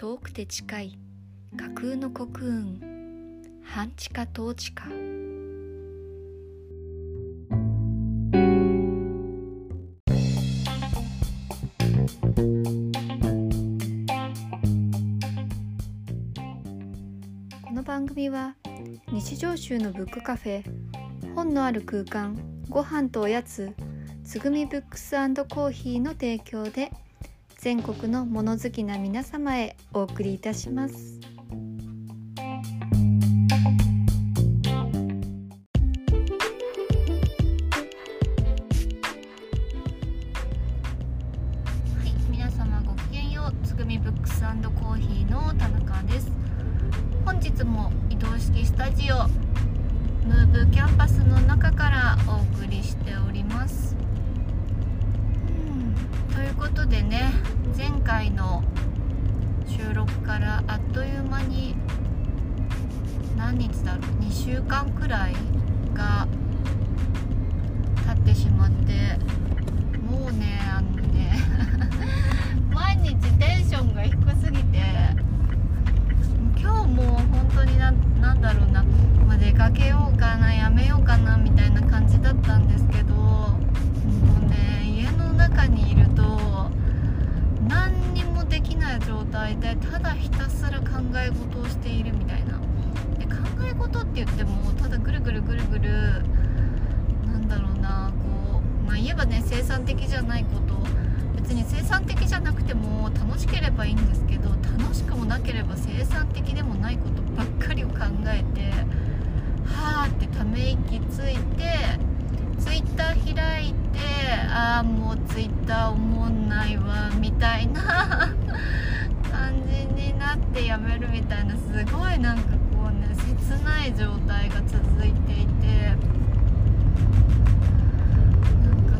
遠くて近い架空の国運半地下統治下。この番組は日常集のブックカフェ本のある空間ご飯とおやつつぐみブックスコーヒーの提供で全国の物好きな皆様へお送りいたします。はい、皆様ごきげんようつぐみブックスコーヒーの田中です本日も移動式スタジオムーブキャンパスの中からお送りしておりますということでね前回の収録からあっという間に何日だろう？2週間くらいが経ってしまってもうねあのね 毎日テンションが低すぎて今日も本当にななんだろうな、まあ、出かけようかなやめようかなみたいな感じだったんですけどにいると何にもできない状態でただひたすら考え事をしているみたいな。で考え事って言ってもただぐるぐるぐるぐるなんだろうなこうまあ言えばね生産的じゃないこと。別に生産的じゃなくても楽しければいいんですけど楽しくもなければ生産的でもないことばっかりを考えてはーってため息ついてツイッター開いてああもうツイッターおもんないわみたいな。感じになってやめるみたいなすごいなんかこうね切ない状態が続いていて。なんか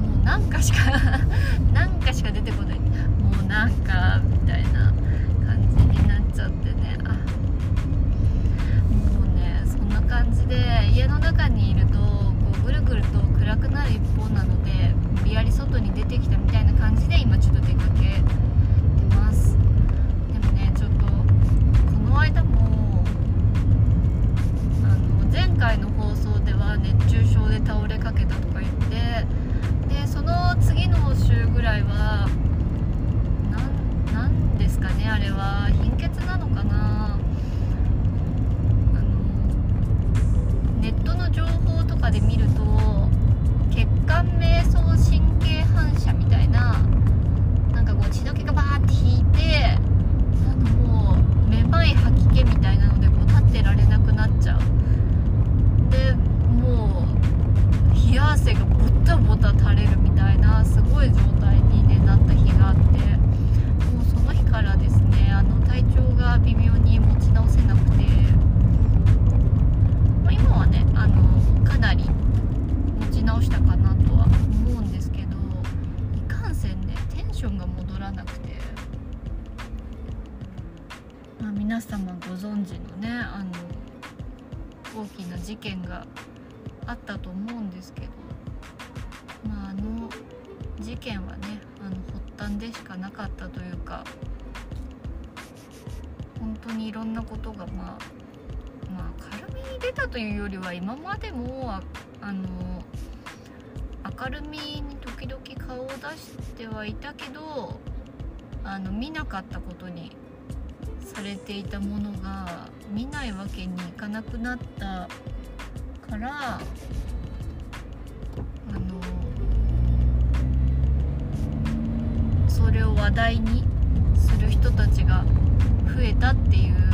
もうなんかしか なんかしか出てこない。もうなんかみたいな感じになっちゃってねあもうねそんな感じで家の中にいるとこうぐるぐると暗くなる一方なので無理やり外に出てきたみたいな感じで今ちょっと出かけてます。でもねちょっとこの間もあの前回の放送では熱中症で倒れかけたとか言ってでその次の週ぐらいはなんなんですかねあれは。貧血なのかなあのネットの情報とかで見ると血管瞑想神経反射みたいななんかこう血の気がバーって引いてあのもうめまい吐き気みたいなのでこう立ってられなくなっちゃう。でもう冷や汗がボタボタ垂れるみたいなすごい状態に、ね、なった日があってもうその日からですねあの体調が微妙に持ち直せなくて、今はねあのかなり持ち直したかなとは思うんですけどいかんせんねテンションが戻らなくて、まあ、皆様ご存知のねあの大きな事件があったと思うんですけどまああの事件はねあの発端でしかなかったというか本当にいろんなことがまあまあたというよりは今までもああの明るみに時々顔を出してはいたけどあの見なかったことにされていたものが見ないわけにいかなくなったからあのそれを話題にする人たちが増えたっていう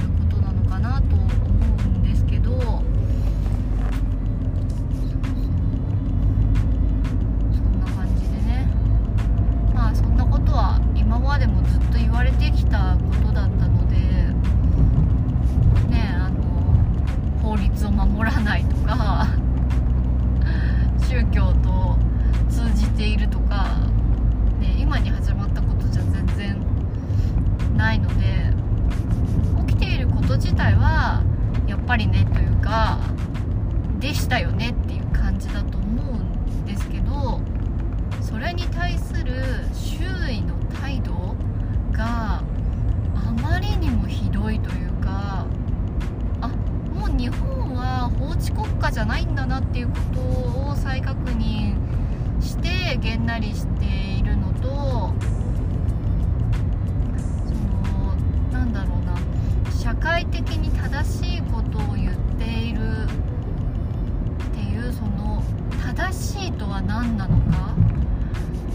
何なのか？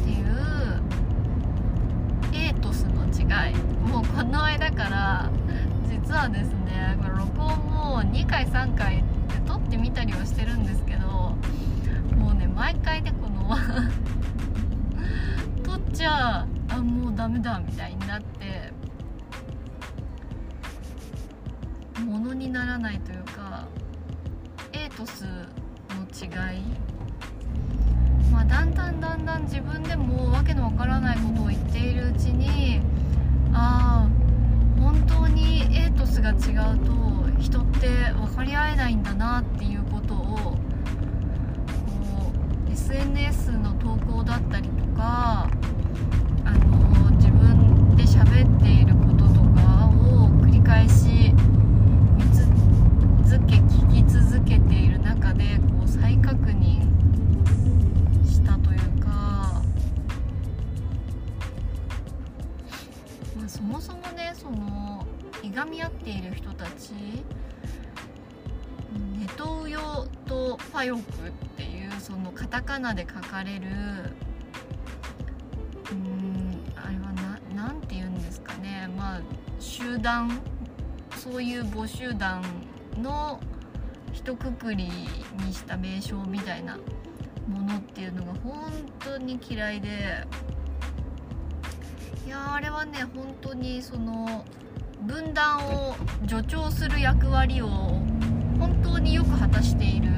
っていうエイトスの違い。もうこの間から実はですねこれ録音も2回3回撮ってみたりはしてるんですけどもうね毎回ねこの 撮っちゃあもうダメだみたいな。自分でもわけのわからないことを言っているうちにああ本当にエイトスが違うと人って分かり合えないんだなっていうことをかれるうーんあれはななんて言うんですかね。まあ集団そういう母集団の一括りにした名称みたいなものっていうのが本当に嫌いで。いやーあれはね本当にその分断を助長する役割を本当によく果たしている。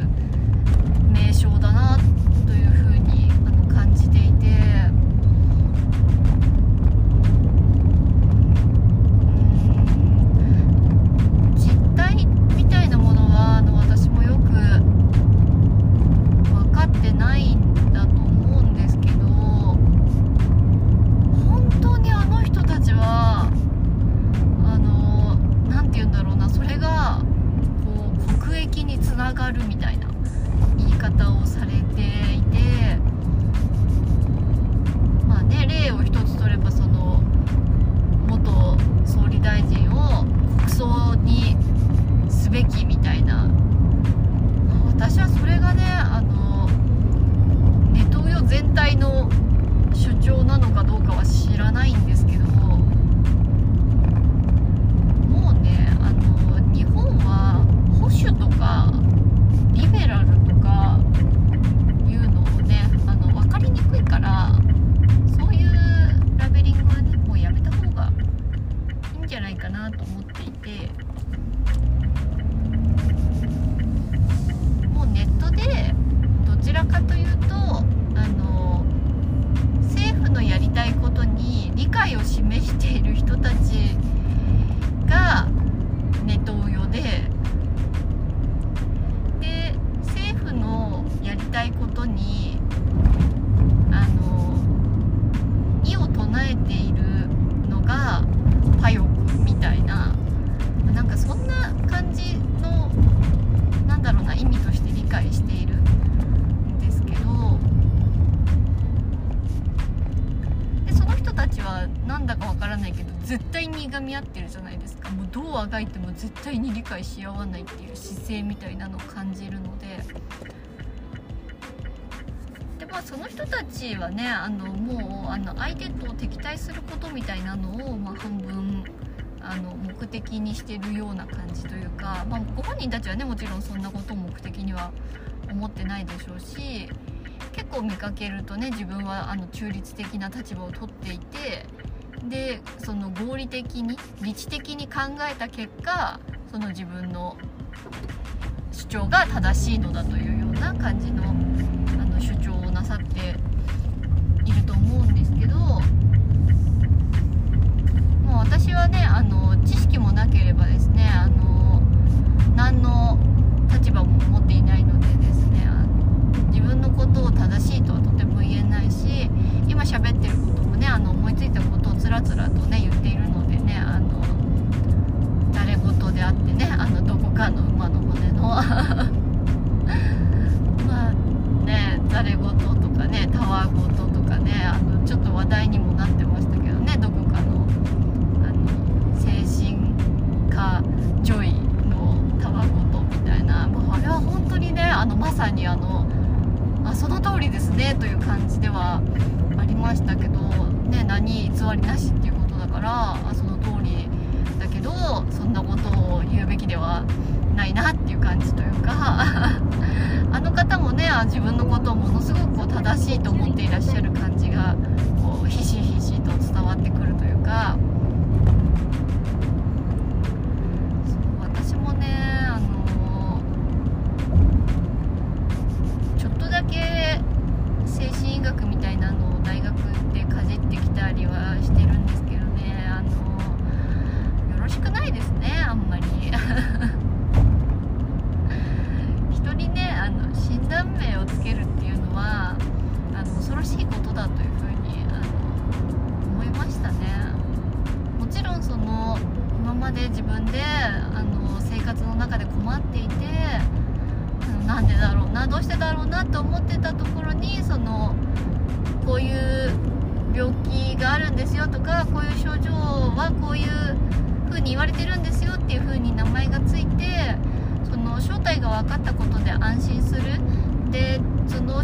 なんだかわからないけど絶対にいがみ合ってるじゃないですか。もうどうあがいても絶対に理解し合わないっていう姿勢みたいなのを感じるので。でまあその人たちはねあのもうあの相手と敵対することみたいなのを、まあ、半分あの目的にしてるような感じというか、まあ、ご本人たちはねもちろんそんなことを目的には思ってないでしょうし結構見かけるとね自分はあの中立的な立場を取っていてでその合理的に理知的に考えた結果その自分の主張が正しいのだというような感じのあの主張をなさっていると思うんですけどもう私はねあの知識もなければですねあの何の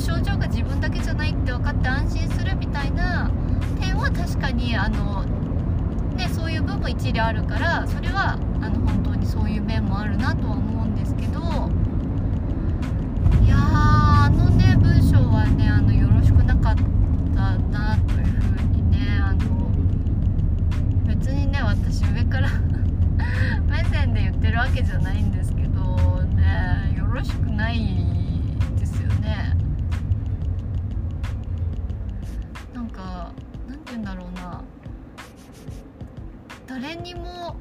症状が自分だけじゃないって分かって安心するみたいな点は確かにあのね、そういう部分一理あるからそれはあの本当にそういう面もあるなとは思うんですけどいやあのね文章はねあのよろしくなかったなというふうにねあの別にね私上から 目線で言ってるわけじゃないんですけどねよろしくないですよね。誰にも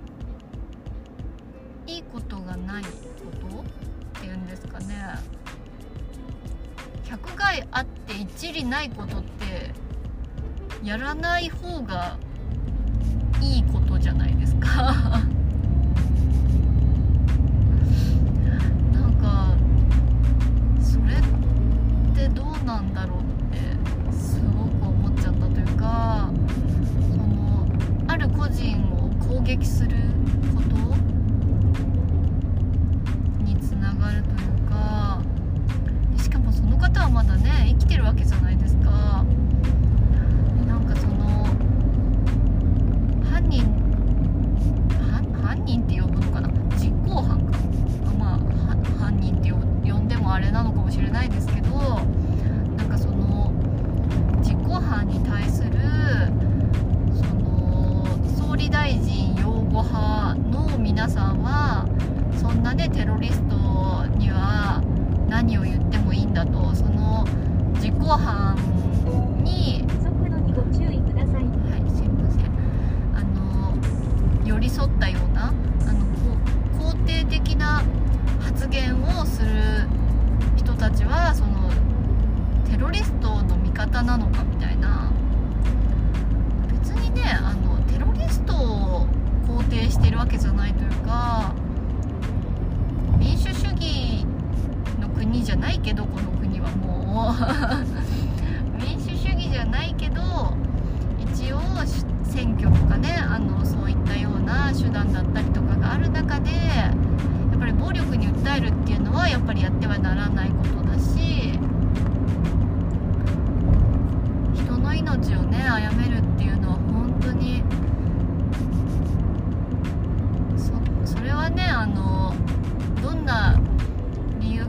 いいことがないことっていうんですかね。百害あって一理ないことってやらない方がいいことじゃないですか。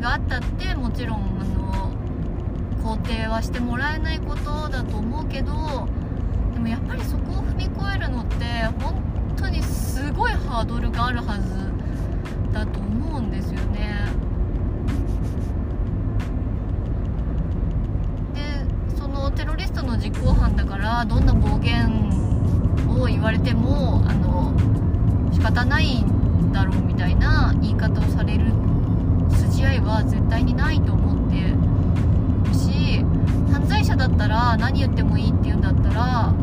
があったってもちろんあの肯定はしてもらえないことだと思うけどでもやっぱりそこを踏み越えるのって本当にすごいハードルがあるはずだと思うんですよね。でそのテロリストの実行犯だからどんな暴言を言われてもあの仕方ないんだろうみたいな言い方をされる筋合いは絶対にないと思ってるし犯罪者だったら何言ってもいいって言うんだったら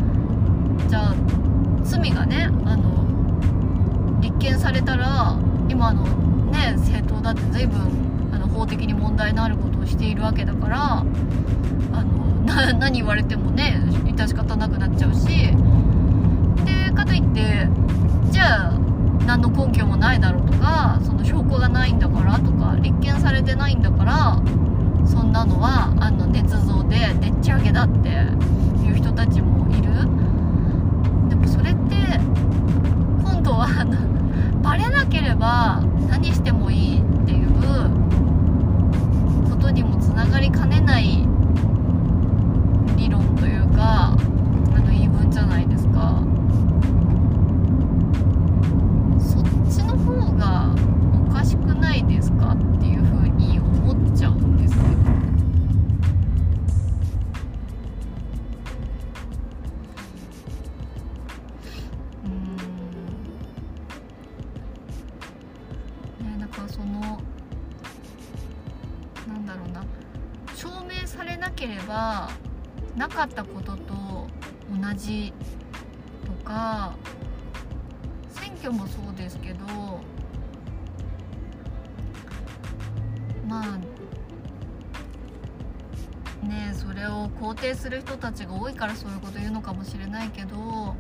じゃあ罪がねあの立件されたら今のね政党だって随分あの法的に問題のあることをしているわけだからあのな何言われてもね致し方なくなっちゃうし。でかといって何の根拠もないだろうとかその証拠がないんだからとか立件されてないんだからそんなのはあの捏造ででっち上げだっていう人たちもいる。でもそれって今度はあの バレなければ何してもいいっていうことにもつながりかねない理論というかあの言い分じゃないですかそっちの方がおかしくないですかっていうふうに思っちゃうんですよ。うん。ねだからそのなんだろうな。証明されなければなかったことと同じとか選挙もそうですけどまあねそれを肯定する人たちが多いからそういうこと言うのかもしれないけど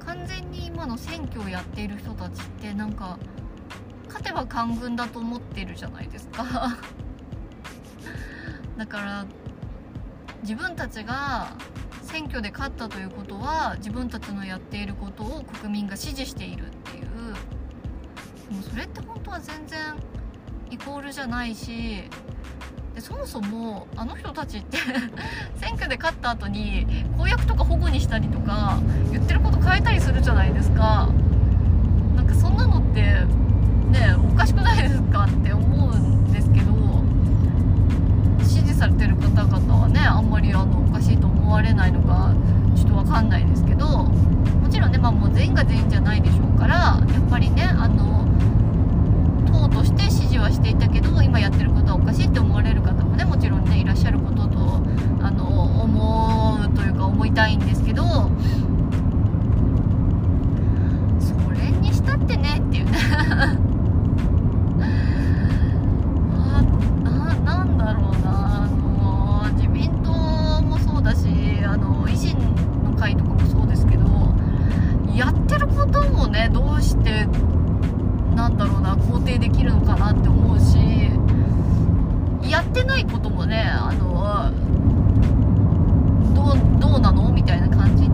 完全に今の選挙をやっている人たちってなんか勝てば官軍だと思ってるじゃないですか。だから自分たちが選挙で勝ったということは自分たちのやっていることを国民が支持しているっていう。でもそれって本当は全然イコールじゃないしでそもそもあの人たちって 選挙で勝った後に公約とか保護にしたりとか言ってること変えたりするじゃないですか。なんかそんなのってねおかしくないですかって思うんですけど支持されてる方々はねあんまりあのおかしいと思われないのかちょっとわかんないですけどもちろんね、まあ、もう全員が全員じゃないでしょうからやっぱりねあの党として支持はしていたけど今やってることはおかしいって思われる方もねもちろんねいらっしゃることとあの思うというか思いたいんですけどそれにしたってねっていうね。あななんだろうなあの自民党もそうだしあの維新の会とかもそうですけどやってることもねどうしてなんだろうな肯定できるのかなって思うしやってないこともねあのどうどうなの？みたいな感じ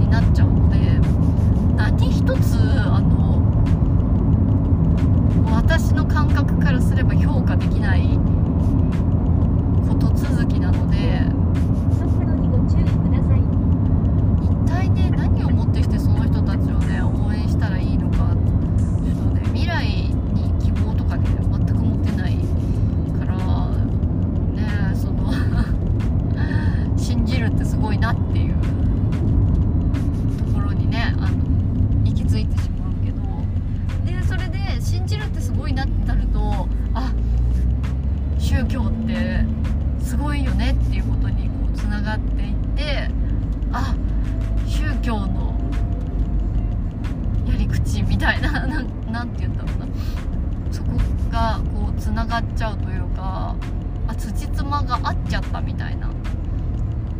話が合っちゃったみたいな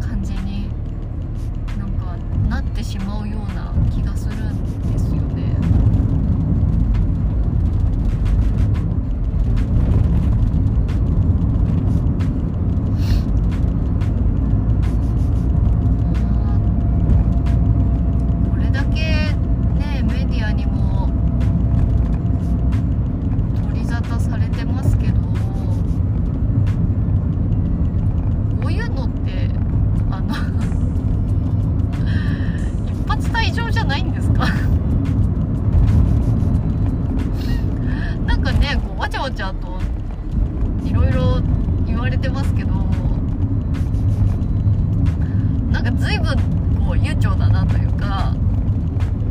感じになんかなってしまうような気がするんですよね。これだけねメディアにも取り沙汰されてますけどこういうのってあの一発退場じゃないんですかなんかねこうわちゃわちゃといろいろ言われてますけどなんか随分こう悠長だなというか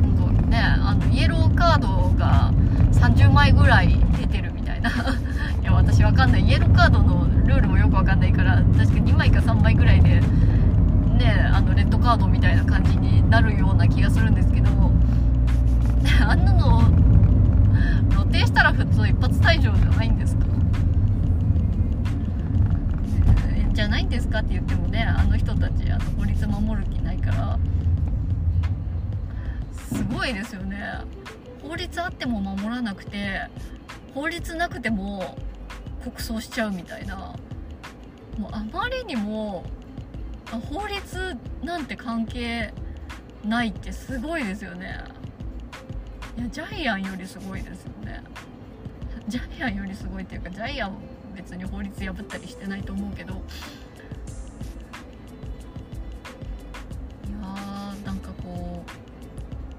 本当ねあのイエローカードが30枚ぐらい出てるみた いや私わかんない。イエローカードのルールもよくわかんないから確か2枚か3枚ぐらいでねあのレッドカードみたいな感じになるような気がするんですけど あんなの露呈したら普通一発退場じゃないんですか？じゃないんですかって言ってもねあの人たちあの法律守る気ないから。すごいですよね。法律あっても守らなくて法律なくても国葬しちゃうみたいな。もうあまりにも法律なんて関係ないってすごいですよね。いやジャイアンよりすごいですよね。ジャイアンよりすごいっていうかジャイアン別に法律破ったりしてないと思うけど。いやーなんかこう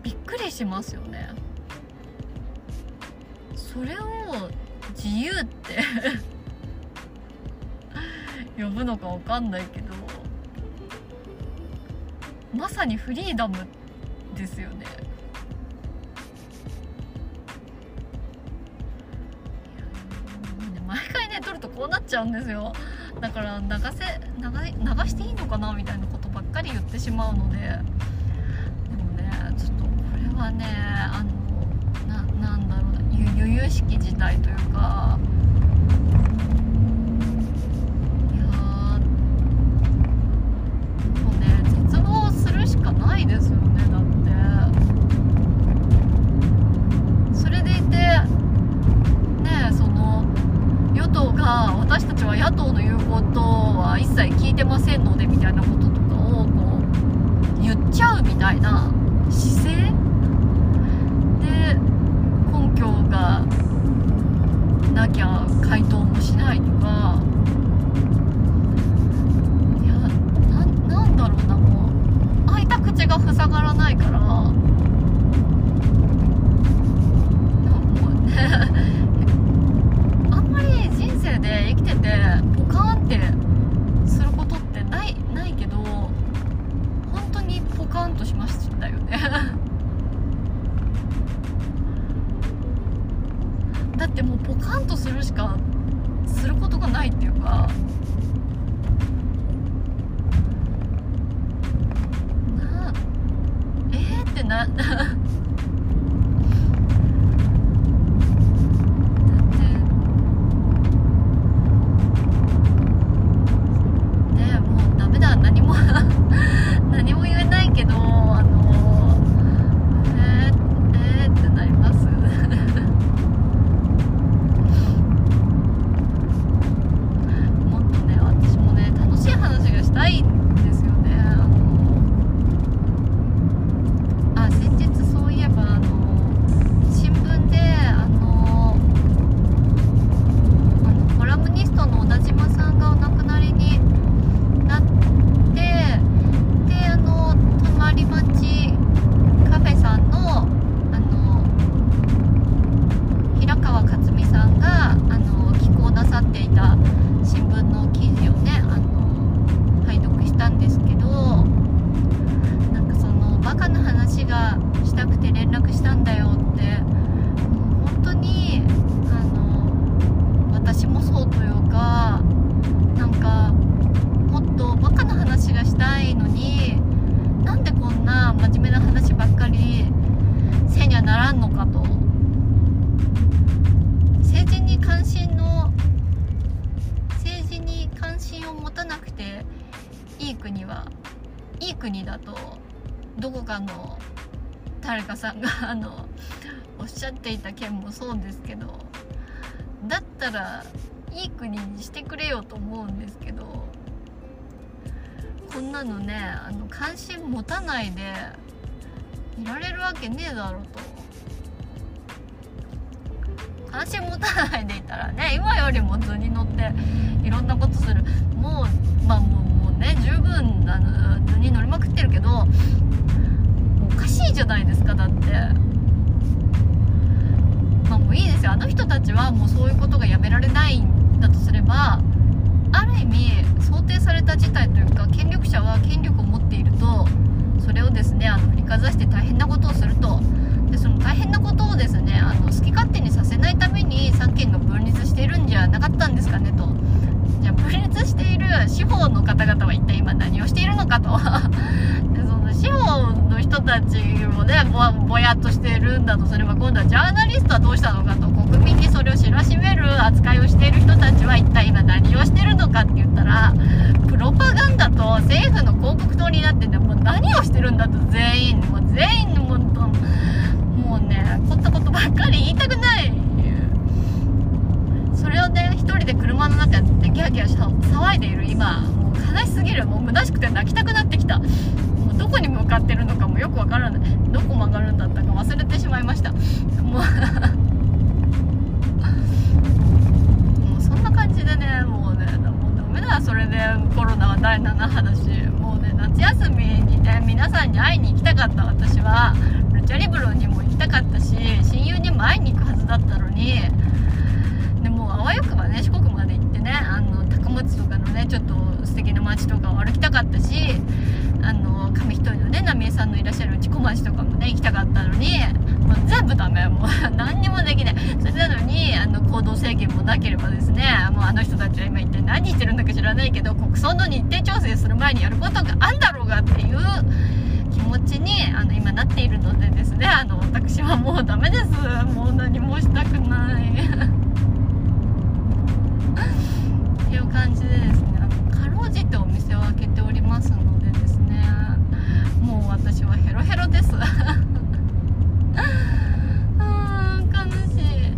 びっくりしますよね。それを自由って 呼ぶのかわかんないけどまさにフリーダムですよね。毎回ね撮るとこうなっちゃうんですよ。だから流せ流流していいのかなみたいなことばっかり言ってしまうので。でもねちょっとこれはねあの由々しき事態というかいやもうね絶望するしかないですよねだって。それでいてねその与党が私たちは野党の言うことは一切聞いてませんのでみたいなこととかをこう言っちゃうみたいな姿勢。で拠がなきゃ回答もしないとかいやななんだろうなもう開いた口が塞がらないからなもうね あんまり人生で生きててポカーンってすることってないないけど本当にポカーンとしましたよね。だってもうポカンとするしかすることがないっていうか。なえー、ってな だってねもうダメだ何も何も言えないけどあのえー、えー、ってなりますもっとね私もね楽しい話がしたいんですよねあのあ先日そういえばあの新聞であのあのコラムニストの小田島さんがお亡くなりになってであの隣町カフェさんのあの平川克美さんがあの寄稿なさっていた新聞の記事をねあの拝読したんですけどなんかそのバカな話がしたくて連絡したんだよってもう本当にあの私もそうというかなんかもっとバカな話がしたいのになんでこんな真面目な話ばっかりせにはならんのかと政治に関心の政治に関心を持たなくていい国はいい国だとどこかの誰かさんがあのおっしゃっていた件もそうですけどだったらいい国にしてくれよと思うんですけどこんなのねあの関心持たないでいられるわけねえだろうと。関心持たないでいたらね今よりも図に乗っていろんなことする。もうまあもうもうね十分あの図に乗りまくってるけどおかしいじゃないですかだって。まあもういいですよ。あの人たちはもうそういうことがやめられないんだとすればある意味想定された事態というか権力者は権力を持っているとそれをですねあの振りかざして大変なことをすると。でその大変なことをですねあの好き勝手にさせないために三権が分立しているんじゃなかったんですかねと。じゃあ分立している司法の方々は一体今何をしているのかと。司法の人たちもねぼやっとしてるんだと。すれば今度はジャーナリストはどうしたのかと。国民にそれを知らしめる扱いをしている人たちは一体今何をしてるのかって言ったらプロパガンダと政府の広告塔になっててもう何をしてるんだと全員もう全員もうもうねこんなことばっかり言いたくないそれをね一人で車の中でギャーギャー騒いでいる今もう悲しすぎるもう虚しくて泣きたくなってきた。どこに向かってるのかもよくわからない。どこ曲がるんだったか忘れてしまいました。もうもうそんな感じでねもうねもうダメだそれで。コロナは第7波だし。もうね夏休みにね皆さんに会いに行きたかった。私はルチャリブロにも行きたかったし親友にも会いに行くはずだったのに。でもあわよくばね四国まで行ってねあの高松とかのねちょっと素敵な街とかを歩きたかったし。あの紙一重のね浪江さんのいらっしゃる内小町とかもね行きたかったのにもう全部ダメもう。何にもできない。それなのにあの行動制限もなければですねもうあの人たちは今一体何してるんだか知らないけど国葬の日程調整する前にやることがあんだろうがっていう気持ちにあの今なっているのでですねあの私はもうダメです。もう何もしたくない。っていう感じでですねかろうじてお店を開けておりますのでですねもう私はヘロヘロです。あー悲しい。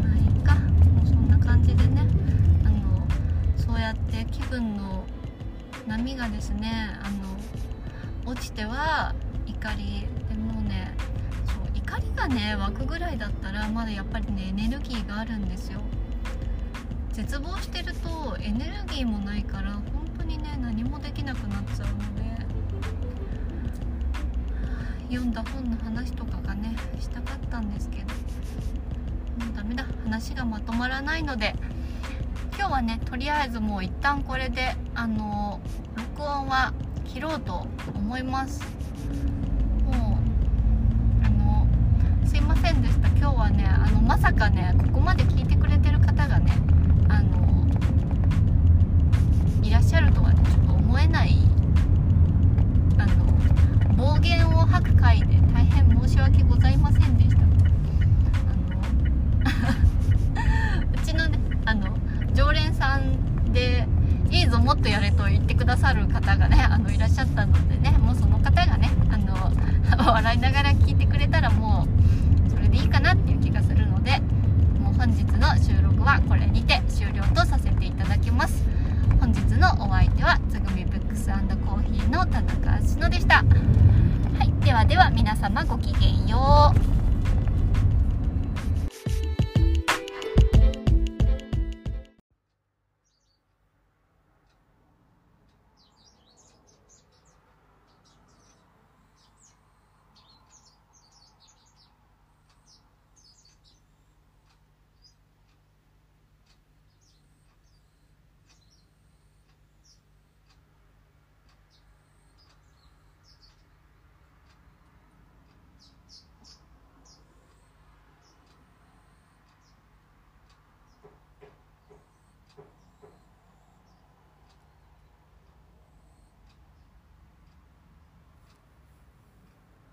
まあいいか。もうそんな感じでね。あのそうやって気分の波がですねあの落ちては怒りでもうねそう怒りがね湧くぐらいだったらまだやっぱりねエネルギーがあるんですよ。絶望してるとエネルギーもないから本当にね何もできなくなっちゃうので読んだ本の話とかがねしたかったんですけどもうダメだ話がまとまらないので今日はねとりあえずもう一旦これであの録音は切ろうと思います。もうあのすいませんでした。今日はねあのまさかねここまで聞いてくれてる方がねあのいらっしゃるとはねないあの暴言を吐く回で大変申し訳ございませんでした。あの うちのねあの常連さんでいいぞもっとやれと言ってくださる方がねあのいらっしゃったのでねもうその方がねあの 笑いながら聞いてくれたらもうそれでいいかなっていう気がするのでもう本日の収録はこれにて終了とさせていただきます。本日のお相手はスコーヒーの田中篠でした。はいではでは皆様ごきげんよう。